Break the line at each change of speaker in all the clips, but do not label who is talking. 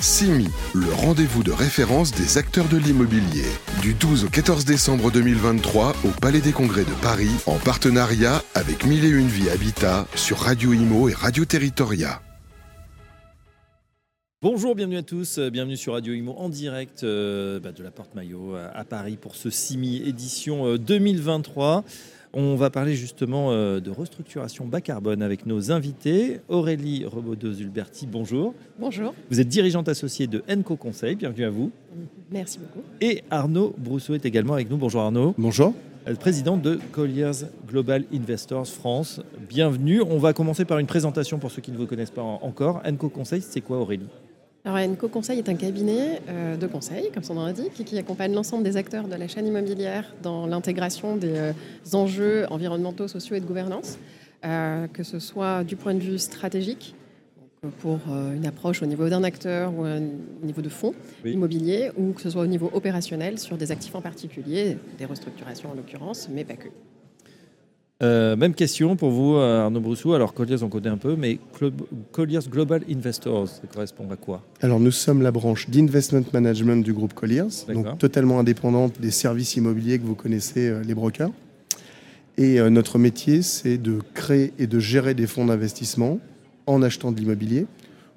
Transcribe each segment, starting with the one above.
CIMI, le rendez-vous de référence des acteurs de l'immobilier. Du 12 au 14 décembre 2023 au Palais des Congrès de Paris, en partenariat avec Mille et Une Vie Habitat sur Radio Imo et Radio Territoria.
Bonjour, bienvenue à tous, euh, bienvenue sur Radio Imo en direct euh, bah, de la Porte Maillot à, à Paris pour ce CIMI édition euh, 2023. On va parler justement euh, de restructuration bas carbone avec nos invités. Aurélie Rebaudot-Zulberti, bonjour.
Bonjour,
Vous êtes dirigeante associée de Enco Conseil, bienvenue à vous.
merci beaucoup.
Et Arnaud Brousseau est également avec nous. Bonjour Arnaud.
Bonjour.
Euh, Président de Colliers Global Investors France. Bienvenue. On va commencer par une présentation pour ceux qui ne vous connaissent pas en- encore. Enco Conseil, c'est quoi Aurélie?
Alors, Enco Conseil est un cabinet euh, de conseil, comme son nom l'indique, qui accompagne l'ensemble des acteurs de la chaîne immobilière dans l'intégration des euh, enjeux environnementaux, sociaux et de gouvernance, euh, que ce soit du point de vue stratégique, donc, pour une approche au niveau d'un acteur ou un- au niveau de fonds
Oui.
immobiliers, ou que ce soit au niveau opérationnel sur des actifs en particulier, des restructurations en l'occurrence, mais pas que.
Euh, même question pour vous, euh, Arnaud Brousseau. Alors, Colliers, on connaît un peu, mais Colliers Global Investors, ça correspond à quoi?
Alors nous sommes la branche d'investment management du groupe Colliers, donc totalement indépendante des services immobiliers que vous connaissez, euh, les brokers. Et euh, notre métier, c'est de créer et de gérer des fonds d'investissement en achetant de l'immobilier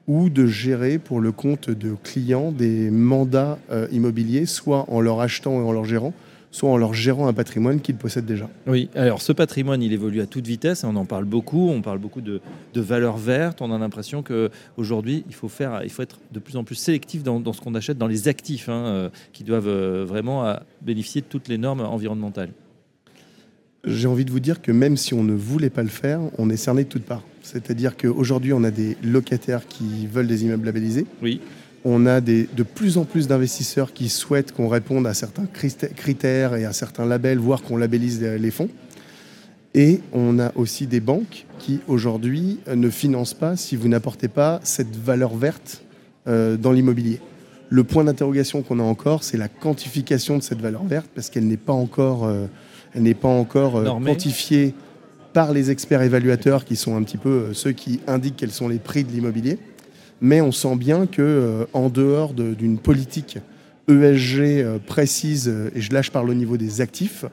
ou de gérer pour le compte de clients des mandats immobiliers, soit en leur achetant et en leur gérant, soit en leur gérant un patrimoine qu'ils possèdent déjà.
Oui, alors ce patrimoine, il évolue à toute vitesse, et on en parle beaucoup, on parle beaucoup de, de valeurs vertes, on a l'impression qu'aujourd'hui, il faut, faire, il faut être de plus en plus sélectif dans, dans ce qu'on achète, dans les actifs, hein, euh, qui doivent euh, vraiment euh, bénéficier de toutes les normes environnementales.
J'ai envie de vous dire que même si on ne voulait pas le faire, on est cerné de toutes parts. C'est-à-dire qu'aujourd'hui, on a des locataires qui veulent des immeubles labellisés.
Oui,
On a des, de plus en plus d'investisseurs qui souhaitent qu'on réponde à certains critères et à certains labels, voire qu'on labellise les fonds. Et on a aussi des banques qui, aujourd'hui, ne financent pas si vous n'apportez pas cette valeur verte euh, dans l'immobilier. Le point d'interrogation qu'on a encore, c'est la quantification de cette valeur verte, parce qu'elle n'est pas encore, euh, elle n'est pas encore euh, quantifiée par les experts évaluateurs, qui sont un petit peu ceux qui indiquent quels sont les prix de l'immobilier. Mais on sent bien que euh, en dehors de- d'une politique ESG euh, précise, euh, et je lâche par le niveau des actifs,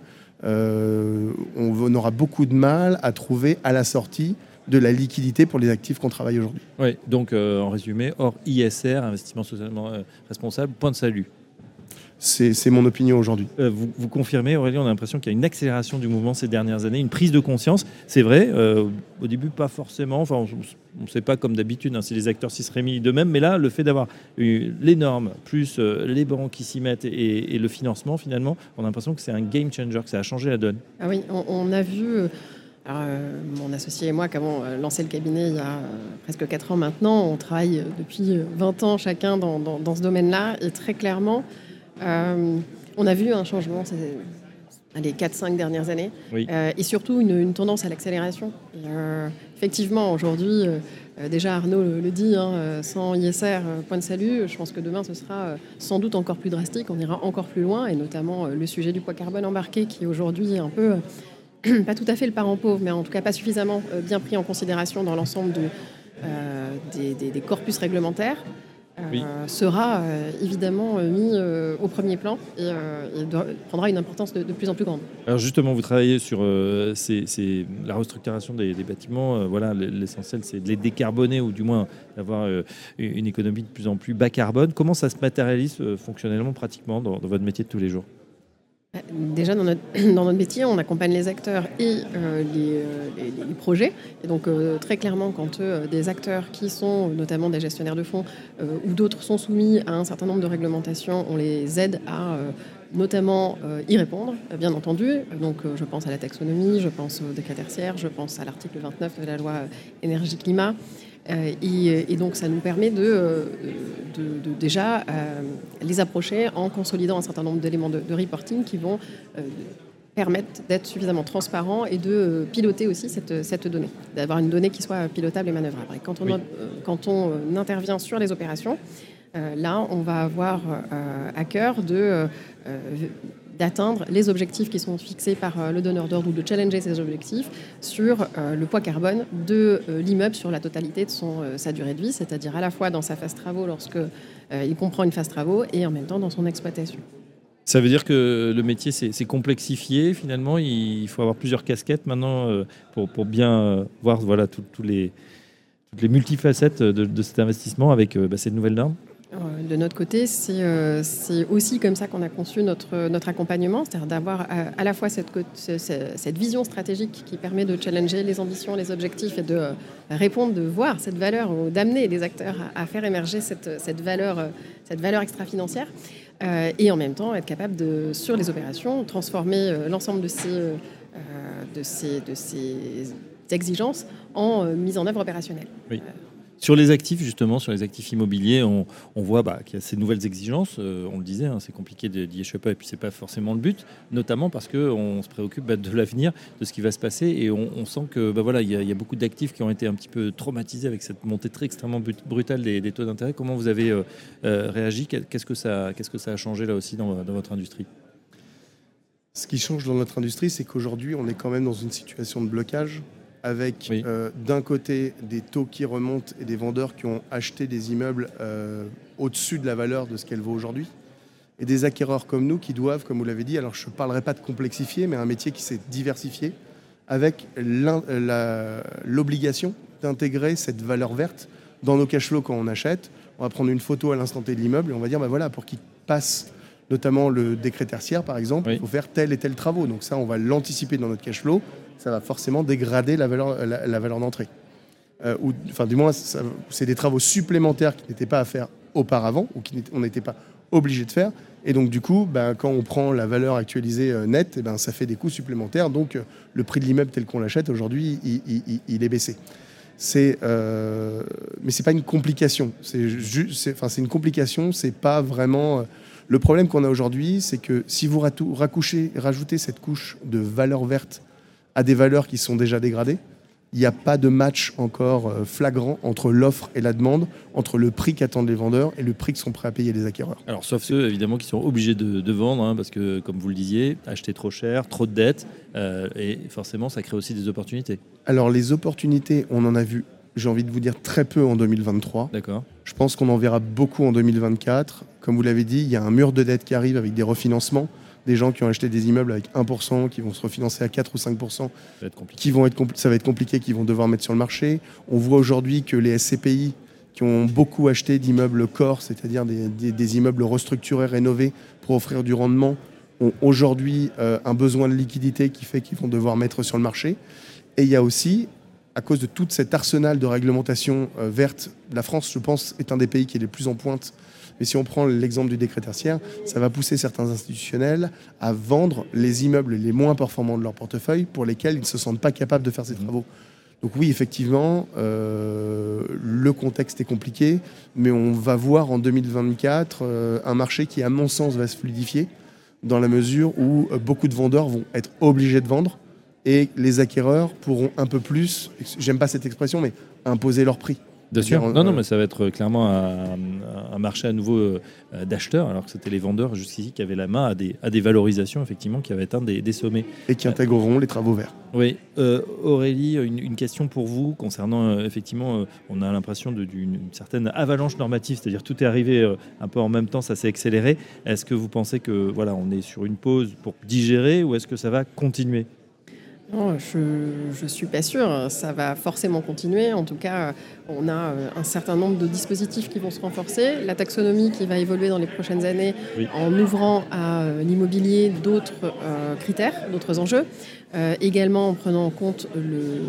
on, aura beaucoup de mal à trouver à la sortie de la liquidité pour les actifs qu'on travaille aujourd'hui.
oui. donc en résumé, hors ISR, investissement socialement responsable, point de salut.
C'est mon opinion aujourd'hui.
Euh, vous, vous confirmez, Aurélie, on a l'impression qu'il y a une accélération du mouvement ces dernières années, une prise de conscience. C'est vrai, euh, au début, pas forcément. Enfin, on ne sait pas comme d'habitude hein, si les acteurs s'y seraient mis d'eux-mêmes. Mais là, le fait d'avoir eu les normes, plus euh, les banques qui s'y mettent et, et le financement, finalement, on a l'impression que c'est un game changer, que ça a changé la donne.
Ah oui, on, on a vu, euh, alors, euh, mon associé et moi, qui avons euh, lancé le cabinet il y a euh, presque 4 ans maintenant, on travaille euh, depuis euh, 20 ans chacun dans, dans- dans ce domaine-là, et très clairement, euh, on a vu un changement ces les 4-5 dernières années,
Oui.
Euh, et surtout une, une tendance à l'accélération. Euh, effectivement, aujourd'hui, déjà Arnaud le, le dit, hein, sans ISR, point de salut, je pense que demain ce sera sans doute encore plus drastique, on ira encore plus loin, et notamment le sujet du poids carbone embarqué qui aujourd'hui est un peu, pas tout à fait le parent pauvre, mais en tout cas pas suffisamment bien pris en considération dans l'ensemble de, euh, des, des- des corpus réglementaires. Euh,
Oui.
sera euh, évidemment euh, mis au premier plan et, et doit- prendra une importance de, de plus en plus grande.
Alors justement, vous travaillez sur ces- ces- la restructuration des, des bâtiments. Voilà, l'essentiel, c'est de les décarboner ou du moins d'avoir une économie de plus en plus bas carbone. Comment ça se matérialise fonctionnellement, pratiquement, dans, dans votre métier de tous les jours?
Déjà, dans notre, métier, on accompagne les acteurs et euh, les, euh, les- projets. Et donc, euh, très clairement, quand des acteurs qui sont notamment des gestionnaires de fonds ou d'autres sont soumis à un certain nombre de réglementations, on les aide à notamment y répondre, bien entendu. Donc, je pense à la taxonomie, je pense au décret tertiaire, je pense à l'article 29 de la loi énergie-climat. Euh, et, et donc, ça nous permet de, euh, de- de déjà euh, les approcher en consolidant un certain nombre d'éléments de, de reporting qui vont euh, permettre d'être suffisamment transparents et de euh, piloter aussi cette, cette donnée, d'avoir une donnée qui soit pilotable et manœuvrable. Et quand on,
Oui.
euh, quand on euh, intervient sur les opérations, euh, là, on va avoir euh, à cœur de euh, d'atteindre les objectifs qui sont fixés par le donneur d'ordre ou de challenger ces objectifs sur le poids carbone de l'immeuble sur la totalité de son, sa durée de vie, c'est-à-dire à la fois dans sa phase travaux lorsque il comprend une phase travaux et en même temps dans son exploitation.
Ça veut dire que le métier s'est complexifié finalement. Il faut avoir plusieurs casquettes maintenant euh, pour, pour bien euh, voir voilà, tous les, toutes les multifacettes de, cet investissement avec euh, bah, cette nouvelle norme.
De notre côté, c'est aussi comme ça qu'on a conçu notre, notre accompagnement, c'est-à-dire d'avoir à, la fois cette, cette, vision stratégique qui permet de challenger les ambitions, les objectifs et de répondre, de voir cette valeur, d'amener les acteurs à, faire émerger cette, cette valeur, cette valeur extra-financière. Euh, et en même temps être capable de, sur les opérations, transformer euh, l'ensemble de ces, euh, de, ces, de ces exigences en mise en œuvre opérationnelle.
Oui. Sur les actifs, justement, sur les actifs immobiliers, on, voit bah, qu'il y a ces nouvelles exigences. Euh, on le disait, hein, c'est compliqué d'y échapper, et puis c'est pas forcément le but, notamment parce qu'on se préoccupe bah, de l'avenir, de ce qui va se passer, et on, sent que bah, voilà, il y, a beaucoup d'actifs qui ont été un petit peu traumatisés avec cette montée très extrêmement brutale des, taux d'intérêt. Comment vous avez euh, euh, réagi? Qu'est-ce que ça, a changé là aussi dans votre industrie?
Ce qui change dans notre industrie, c'est qu'aujourd'hui, on est quand même dans une situation de blocage avec euh, d'un côté des taux qui remontent et des vendeurs qui ont acheté des immeubles euh, au-dessus de la valeur de ce qu'elle vaut aujourd'hui, et des acquéreurs comme nous qui doivent, comme vous l'avez dit, alors je ne parlerai pas de complexifier, mais un métier qui s'est diversifié, avec l'obligation d'intégrer cette valeur verte dans nos cash flows quand on achète. On va prendre une photo à l'instant T de l'immeuble et on va dire, bah voilà, pour qu'il passe notamment le décret tertiaire par exemple, il faut faire tel et tel travaux. Donc ça, on va l'anticiper dans notre cash flow ça va forcément dégrader la valeur, la, valeur d'entrée. Euh, ou, enfin, du moins, c'est des travaux supplémentaires qui n'étaient pas à faire auparavant ou qu'on n'était pas obligé de faire. Et donc, du coup, ben, quand on prend la valeur actualisée euh, nette, et eh ben, ça fait des coûts supplémentaires. Donc, euh, le prix de l'immeuble tel qu'on l'achète aujourd'hui, il, est baissé. C'est, euh, mais c'est pas une complication. C'est une complication. C'est pas vraiment. Le problème qu'on a aujourd'hui, c'est que si vous racouchez, rajoutez cette couche de valeur verte à des valeurs qui sont déjà dégradées. Il n'y a pas de match encore euh, flagrant entre l'offre et la demande, entre le prix qu'attendent les vendeurs et le prix que sont prêts à payer les acquéreurs.
Alors, sauf ceux évidemment qui sont obligés de, vendre, hein, parce que, comme vous le disiez, acheter trop cher, trop de dettes, euh, et forcément, ça crée aussi des opportunités.
Alors, les opportunités, on en a vu, j'ai envie de vous dire, très peu en 2023.
D'accord.
Je pense qu'on en verra beaucoup en 2024. Comme vous l'avez dit, il y a un mur de dettes qui arrive avec des refinancements des gens qui ont acheté des immeubles avec 1%, qui vont se refinancer à 4 ou 5%, ça va être qui vont être ça va être compliqué, qui vont devoir mettre sur le marché. On voit aujourd'hui que les SCPI, qui ont beaucoup acheté d'immeubles corps, c'est-à-dire des, immeubles restructurés, rénovés pour offrir du rendement, ont aujourd'hui euh, un besoin de liquidité qui fait qu'ils vont devoir mettre sur le marché. Et il y a aussi, à cause de tout cet arsenal de réglementation euh, verte, la France, je pense, est un des pays qui est le plus en pointe mais si on prend l'exemple du décret tertiaire, ça va pousser certains institutionnels à vendre les immeubles les moins performants de leur portefeuille pour lesquels ils ne se sentent pas capables de faire ces mmh. travaux. Donc oui, effectivement, euh, le contexte est compliqué, mais on va voir en 2024 euh, un marché qui, à mon sens, va se fluidifier dans la mesure où euh, beaucoup de vendeurs vont être obligés de vendre et les acquéreurs pourront un peu plus, j'aime pas cette expression, mais imposer leur prix.
Bien sûr. Non, non, mais ça va être clairement un, marché à nouveau euh, d'acheteurs, alors que c'était les vendeurs jusqu'ici qui avaient la main à des, à des valorisations, effectivement, qui avaient atteint des, des sommets.
Et qui intégreront les travaux verts.
Oui. Euh, Aurélie, une, question pour vous concernant, euh, effectivement, on a l'impression d'une certaine avalanche normative, c'est-à-dire tout est arrivé un peu en même temps, ça s'est accéléré. Est-ce que vous pensez que voilà, on est sur une pause pour digérer ou est-ce que ça va continuer?
Non, je ne suis pas sûre. Ça va forcément continuer. En tout cas, on a euh, un certain nombre de dispositifs qui vont se renforcer. La taxonomie qui va évoluer dans les prochaines années en ouvrant à euh, l'immobilier d'autres euh, critères, d'autres enjeux. Également en prenant en compte le,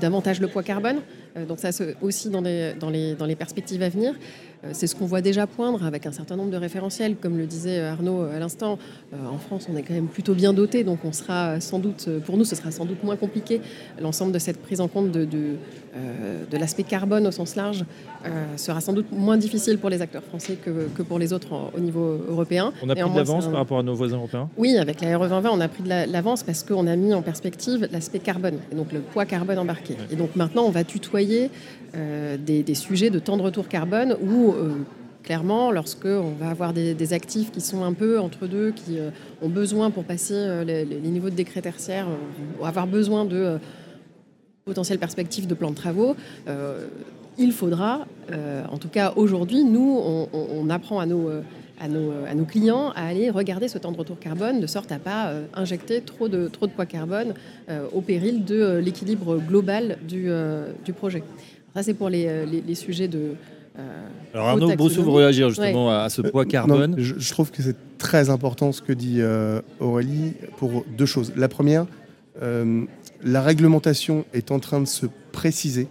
davantage le poids carbone. donc ça, aussi dans les, dans, les, dans les perspectives à venir. Euh, c'est ce qu'on voit déjà poindre avec un certain nombre de référentiels. Comme le disait Arnaud à l'instant, euh, en France, on est quand même plutôt bien doté, donc on sera sans doute, pour nous, ce sera sans doute moins compliqué. L'ensemble de cette prise en compte de, de, euh, l'aspect carbone au sens large sera sans doute moins difficile pour les acteurs français que, pour les autres au niveau européen.
On a pris de l'avance par rapport à nos voisins européens?
Oui, avec la RE 2020, on a pris de l'avance parce qu'on a mis en perspective l'aspect carbone, donc le poids carbone embarqué. Et donc maintenant, on va tutoyer des, des, sujets de temps de retour carbone où euh, clairement, lorsque on va avoir des, actifs qui sont un peu entre deux, qui ont besoin pour passer les, niveaux de décret tertiaire, ou avoir besoin de potentielles perspectives de plan de travaux, il faudra, en tout cas aujourd'hui, nous, on, apprend à nos, à nos, clients à aller regarder ce temps de retour carbone de sorte à pas euh, injecter trop de, trop de poids carbone euh, au péril de euh, l'équilibre global du, du, projet. ça, c'est pour les, les, sujets de.
Alors Arnaud Brousseau vous réagir justement à ce poids carbone.
je, trouve que c'est très important ce que dit Aurélie pour deux choses. La première, la réglementation est en train de se préciser.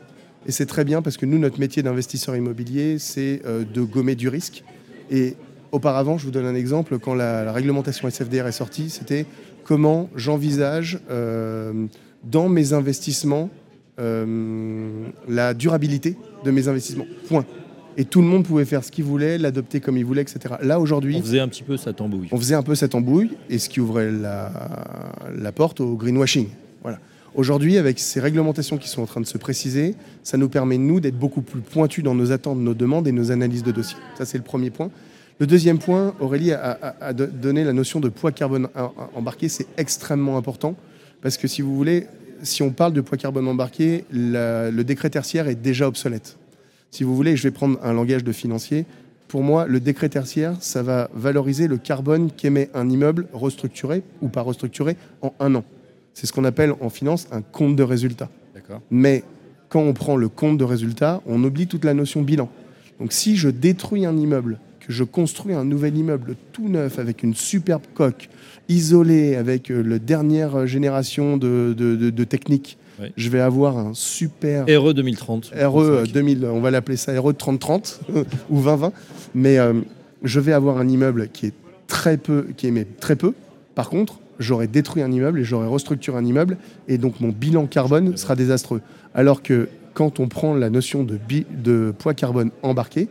Et c'est très bien parce que nous, notre métier d'investisseur immobilier, c'est de gommer du risque. Et Auparavant, je vous donne un exemple, quand la, réglementation SFDR est sortie, c'était comment j'envisage euh, dans mes investissements euh, la durabilité de mes investissements. Point. Et tout le monde pouvait faire ce qu'il voulait, l'adopter comme il voulait, etc. Là, aujourd'hui.
On faisait un petit peu cette embouille.
On faisait un peu cette embouille, et ce qui ouvrait la, la porte au greenwashing. Voilà. Aujourd'hui, avec ces réglementations qui sont en train de se préciser, ça nous permet, nous, d'être beaucoup plus pointus dans nos attentes, nos demandes et nos analyses de dossiers. Ça, c'est le premier point. Le deuxième point, Aurélie a, donné la notion de poids carbone embarqué, c'est extrêmement important parce que si vous voulez, si on parle de poids carbone embarqué, le décret tertiaire est déjà obsolète. Si vous voulez, je vais prendre un langage de financier. Pour moi, le décret tertiaire, ça va valoriser le carbone qu'émet un immeuble restructuré ou pas restructuré en un an. C'est ce qu'on appelle en finance un compte de résultat. Mais quand on prend le compte de résultat, on oublie toute la notion bilan. Donc si je détruis un immeuble je construis un nouvel immeuble tout neuf avec une superbe coque, isolé avec euh, la dernière génération de, de, techniques, je vais avoir un super
RE 2030.
RE 2000, on va l'appeler ça RE 3030 ou 2020. Mais euh, je vais avoir un immeuble qui est très peu, qui émet très peu. Par contre, j'aurais détruit un immeuble et j'aurais restructuré un immeuble et donc mon bilan carbone sera désastreux. Alors que quand on prend la notion de, de poids carbone embarqué,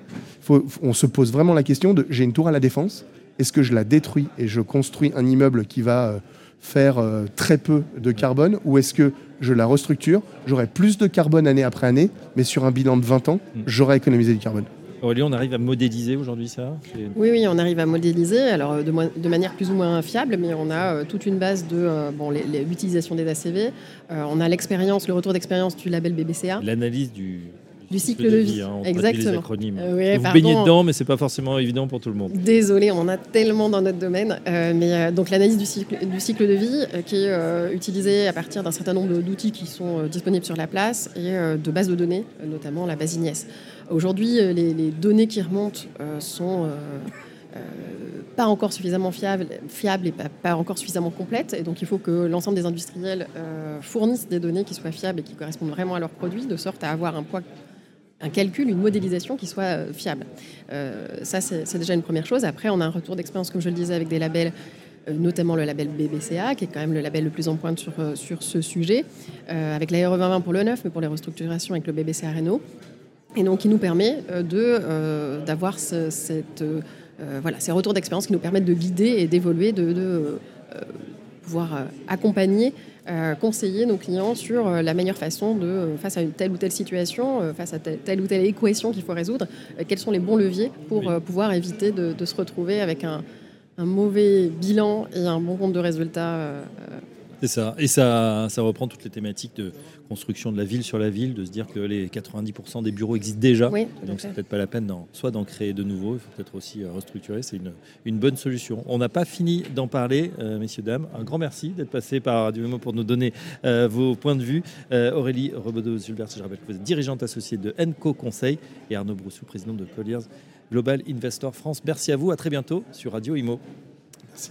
on se pose vraiment la question de j'ai une tour à la défense, est-ce que je la détruis et je construis un immeuble qui va euh, faire euh, très peu de carbone ou est-ce que je la restructure, j'aurai plus de carbone année après année, mais sur un bilan de 20 ans, mm. j'aurai économisé du carbone?
Aurélie, on arrive à modéliser aujourd'hui ça
Oui, oui, on arrive à modéliser, alors euh, de, manière plus ou moins fiable, mais on a toute une base de bon, l'utilisation des ACV, on a l'expérience, le retour d'expérience du label BBCA.
L'analyse du,
du cycle de vie. Hein,
Exactement. Euh, vous baignez dedans, mais c'est pas forcément évident pour tout le monde.
Désolé, on en a tellement dans notre domaine. Euh, mais euh, donc l'analyse du cycle, du cycle de vie, qui est utilisée à partir d'un certain nombre d'outils qui sont disponibles sur la place et de bases de données, notamment la base Ignes. Aujourd'hui, les, données qui remontent sont pas encore suffisamment fiables, et pas, encore suffisamment complètes. Et donc, il faut que l'ensemble des industriels fournissent des données qui soient fiables et qui correspondent vraiment à leurs produits, de sorte à avoir un poids un calcul, une modélisation qui soit euh, fiable. Euh, ça, c'est déjà une première chose. Après, on a un retour d'expérience, comme je le disais, avec des labels, euh, notamment le label BBCA, qui est quand même le label le plus en pointe sur, sur ce sujet, avec la 2020 pour le neuf, mais pour les restructurations avec le BBCA Renault. Et donc, qui nous permet de, d'avoir cette, voilà, ces retours d'expérience qui nous permettent de guider et d'évoluer, de, de pouvoir accompagner euh, conseiller nos clients sur euh, la meilleure façon de, euh, face à une telle ou telle situation, face à telle, ou telle équation qu'il faut résoudre, quels sont les bons leviers pour pouvoir éviter de, se retrouver avec un, un, mauvais bilan et un bon compte de résultats
c'est ça. Et ça, ça reprend toutes les thématiques de construction de la ville sur la ville, de se dire que les 90% des bureaux existent déjà. donc, c'est peut-être pas la peine soit d'en créer de nouveaux, il faut peut-être aussi euh, restructurer. C'est une, une, bonne solution. On n'a pas fini d'en parler, euh, messieurs, dames. Un grand merci d'être passé par Radio Mémo pour nous donner euh, vos points de vue. Aurélie Rebaudot-Zulbert, je rappelle que vous êtes dirigeante associée de Enco Conseil et Arnaud Broussou, président de Colliers Global Investor France. Merci à vous. À très bientôt sur Radio Imo.
Merci.